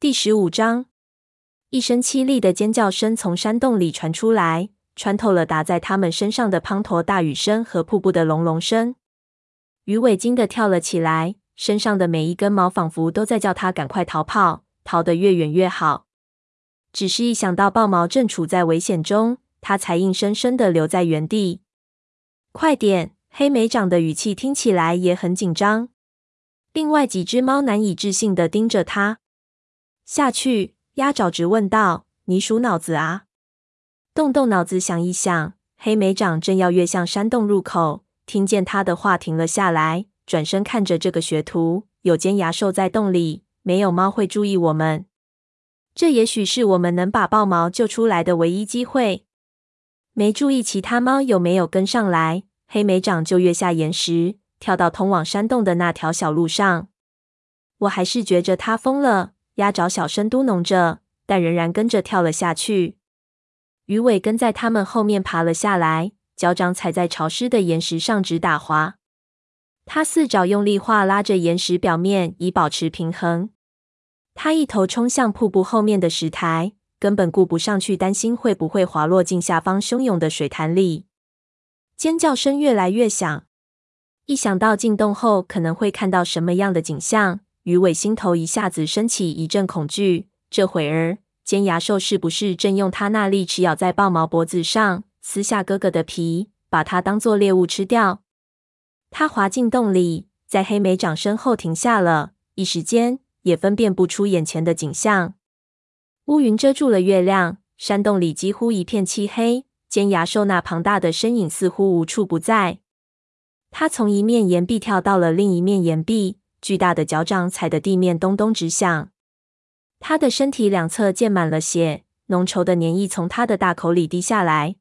第十五章，一声凄厉的尖叫声从山洞里传出来，穿透了打在他们身上的滂沱大雨声和瀑布的隆隆声。鱼尾惊得跳了起来，身上的每一根毛仿佛都在叫他赶快逃跑，逃得越远越好。只是一想到豹毛正处在危险中，他才硬生生的留在原地。快点！黑莓长的语气听起来也很紧张。另外几只猫难以置信的盯着他。下去，鸭爪直问道：“你数脑子啊？”动动脑子想一想。黑莓长正要跃向山洞入口，听见他的话停了下来，转身看着这个学徒。有尖牙兽在洞里，没有猫会注意我们。这也许是我们能把豹毛救出来的唯一机会。没注意其他猫有没有跟上来。黑莓长就跃下岩石，跳到通往山洞的那条小路上。我还是觉着他疯了，鸭爪小声嘟哝着，但仍然跟着跳了下去。鱼尾跟在他们后面爬了下来，脚掌踩在潮湿的岩石上直打滑。他四爪用力划拉着岩石表面，以保持平衡。他一头冲向瀑布后面的石台，根本顾不上去担心会不会滑落进下方汹涌的水潭里。尖叫声越来越响，一想到进洞后可能会看到什么样的景象，鱼尾心头一下子升起一阵恐惧。这会儿，尖牙兽是不是正用它那利齿咬在豹毛脖子上，撕下哥哥的皮，把它当作猎物吃掉？它滑进洞里，在黑莓长身后停下了，一时间也分辨不出眼前的景象。乌云遮住了月亮，山洞里几乎一片漆黑。尖牙兽那庞大的身影似乎无处不在。它从一面岩壁跳到了另一面岩壁，巨大的脚掌踩得地面咚咚直响。他的身体两侧溅满了血，浓稠的粘液从他的大口里滴下来。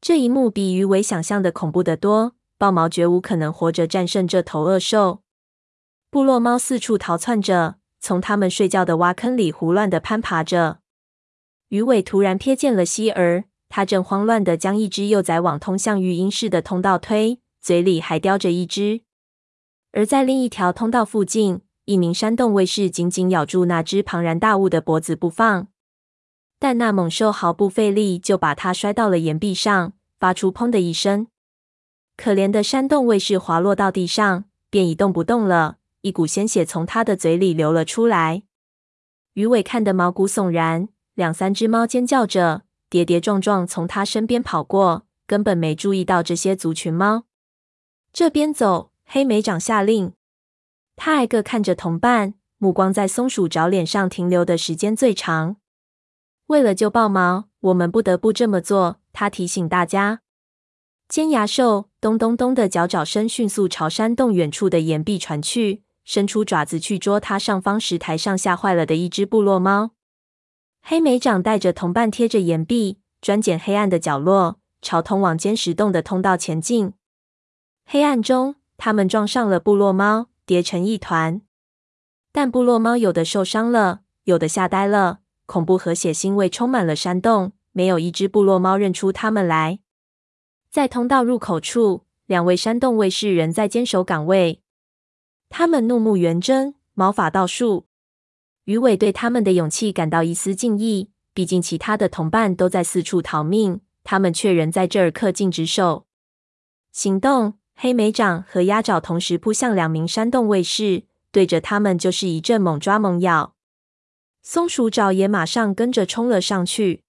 这一幕比鱼尾想象的恐怖得多。豹毛绝无可能活着战胜这头恶兽。部落猫四处逃窜着，从他们睡觉的洼坑里胡乱的攀爬着。鱼尾突然瞥见了希儿。他正慌乱地将一只幼崽往通向育婴室的通道推，嘴里还叼着一只。而在另一条通道附近，一名山洞卫士紧紧咬住那只庞然大物的脖子不放，但那猛兽毫不费力就把它摔到了岩壁上，发出“砰”的一声。可怜的山洞卫士滑落到地上，便一动不动了，一股鲜血从他的嘴里流了出来。鱼尾看得毛骨悚然，两三只猫尖叫着。跌跌撞撞从他身边跑过，根本没注意到这些族群猫。这边走，黑莓长下令。他挨个看着同伴，目光在松鼠爪脸上停留的时间最长。为了救豹毛，我们不得不这么做。他提醒大家。尖牙兽咚咚咚的脚爪声迅速朝山洞远处的岩壁传去，伸出爪子去捉它上方石台上吓坏了的一只部落猫。黑莓长带着同伴贴着岩壁，钻进黑暗的角落，朝通往尖石洞的通道前进。黑暗中，他们撞上了部落猫，叠成一团。但部落猫有的受伤了，有的吓呆了，恐怖和血腥味充满了山洞，没有一只部落猫认出他们来。在通道入口处，两位山洞卫士仍在坚守岗位，他们怒目圆睁，毛发倒竖。鱼尾对他们的勇气感到一丝敬意，毕竟其他的同伴都在四处逃命，他们却仍在这儿恪尽职守。行动！黑莓长和鸭爪同时扑向两名山洞卫士，对着他们就是一阵猛抓猛咬。松鼠爪也马上跟着冲了上去。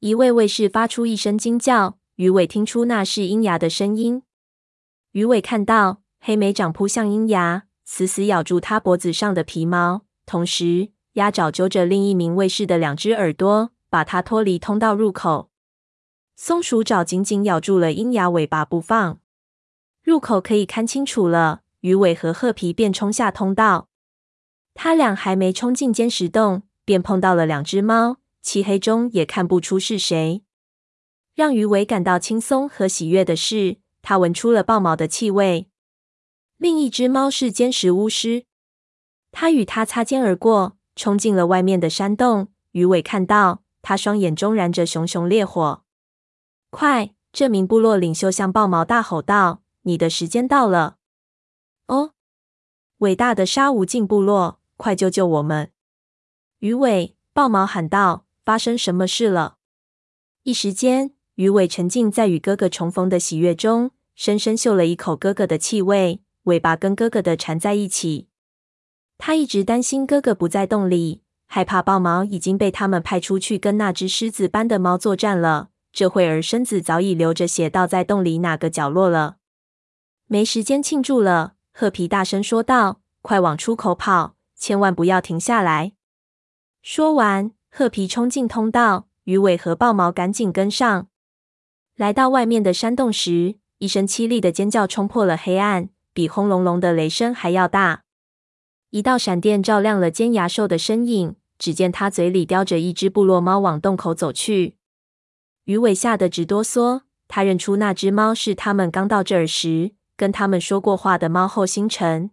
一位卫士发出一声惊叫，鱼尾听出那是鹰牙的声音。鱼尾看到黑莓长扑向鹰牙，死死咬住他脖子上的皮毛。同时，鸭爪揪着另一名卫士的两只耳朵，把他脱离通道入口。松鼠爪紧紧咬住了鹰牙尾巴不放。入口可以看清楚了，鱼尾和褐皮便冲下通道。他俩还没冲进尖石洞，便碰到了两只猫，漆黑中也看不出是谁。让鱼尾感到轻松和喜悦的是，他闻出了豹毛的气味。另一只猫是尖石巫师。他与他擦肩而过，冲进了外面的山洞。鱼尾看到他双眼中燃着熊熊烈火。快！这名部落领袖向豹毛大吼道：“你的时间到了！”哦，伟大的沙无尽部落，快救救我们！鱼尾、豹毛喊道：“发生什么事了？”一时间，鱼尾沉浸在与哥哥重逢的喜悦中，深深嗅了一口哥哥的气味，尾巴跟哥哥的缠在一起。他一直担心哥哥不在洞里，害怕豹毛已经被他们派出去跟那只狮子般的猫作战了。这会儿身子早已流着血，倒在洞里哪个角落了。没时间庆祝了，褐皮大声说道：“快往出口跑，千万不要停下来！”说完，褐皮冲进通道，鱼尾和豹毛赶紧跟上。来到外面的山洞时，一声凄厉的尖叫冲破了黑暗，比轰隆隆的雷声还要大。一道闪电照亮了尖牙兽的身影，只见它嘴里叼着一只部落猫往洞口走去。鱼尾吓得直哆嗦，他认出那只猫是他们刚到这儿时跟他们说过话的猫后星辰。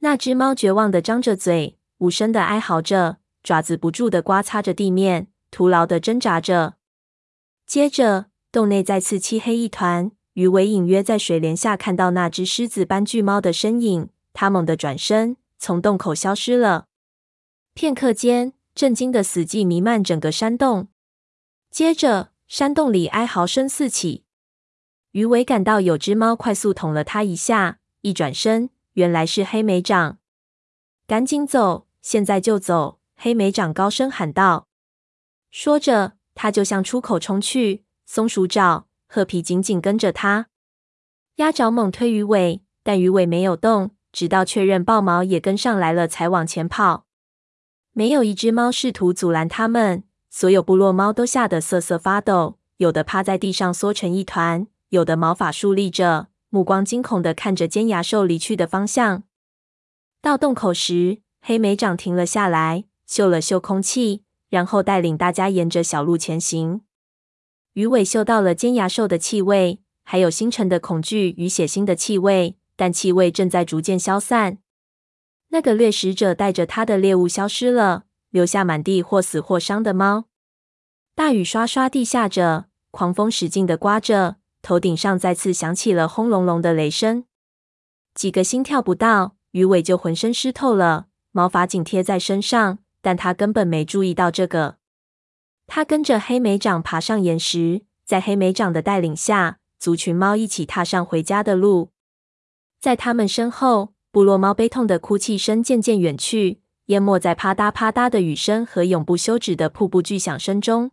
那只猫绝望地张着嘴，无声地哀嚎着，爪子不住地刮擦着地面，徒劳地挣扎着。接着，洞内再次漆黑一团。鱼尾隐约在水帘下看到那只狮子般巨猫的身影，他猛地转身，从洞口消失了。片刻间，震惊的死寂弥漫整个山洞。接着，山洞里哀嚎声四起。鱼尾感到有只猫快速捅了他一下，一转身，原来是黑莓长。赶紧走，现在就走！黑莓长高声喊道。说着，他就向出口冲去。松鼠爪、褐皮紧紧跟着他。鸭爪猛推鱼尾，但鱼尾没有动，直到确认豹毛也跟上来了，才往前跑。没有一只猫试图阻拦他们。所有部落猫都吓得瑟瑟发抖，有的趴在地上缩成一团，有的毛发竖立着，目光惊恐地看着尖牙兽离去的方向。到洞口时，黑莓长停了下来，嗅了嗅空气，然后带领大家沿着小路前行。鱼尾嗅到了尖牙兽的气味，还有星辰的恐惧与血腥的气味，但气味正在逐渐消散。那个掠食者带着他的猎物消失了。留下满地或死或伤的猫。大雨刷刷地下着，狂风使劲地刮着，头顶上再次响起了轰隆隆的雷声。几个心跳不到，鱼尾就浑身湿透了，毛发紧贴在身上，但他根本没注意到这个。他跟着黑莓长爬上岩石，在黑莓长的带领下，族群猫一起踏上回家的路。在他们身后，部落猫悲痛的哭泣声渐渐远去。淹没在啪嗒啪嗒的雨声和永不休止的瀑布巨响声中。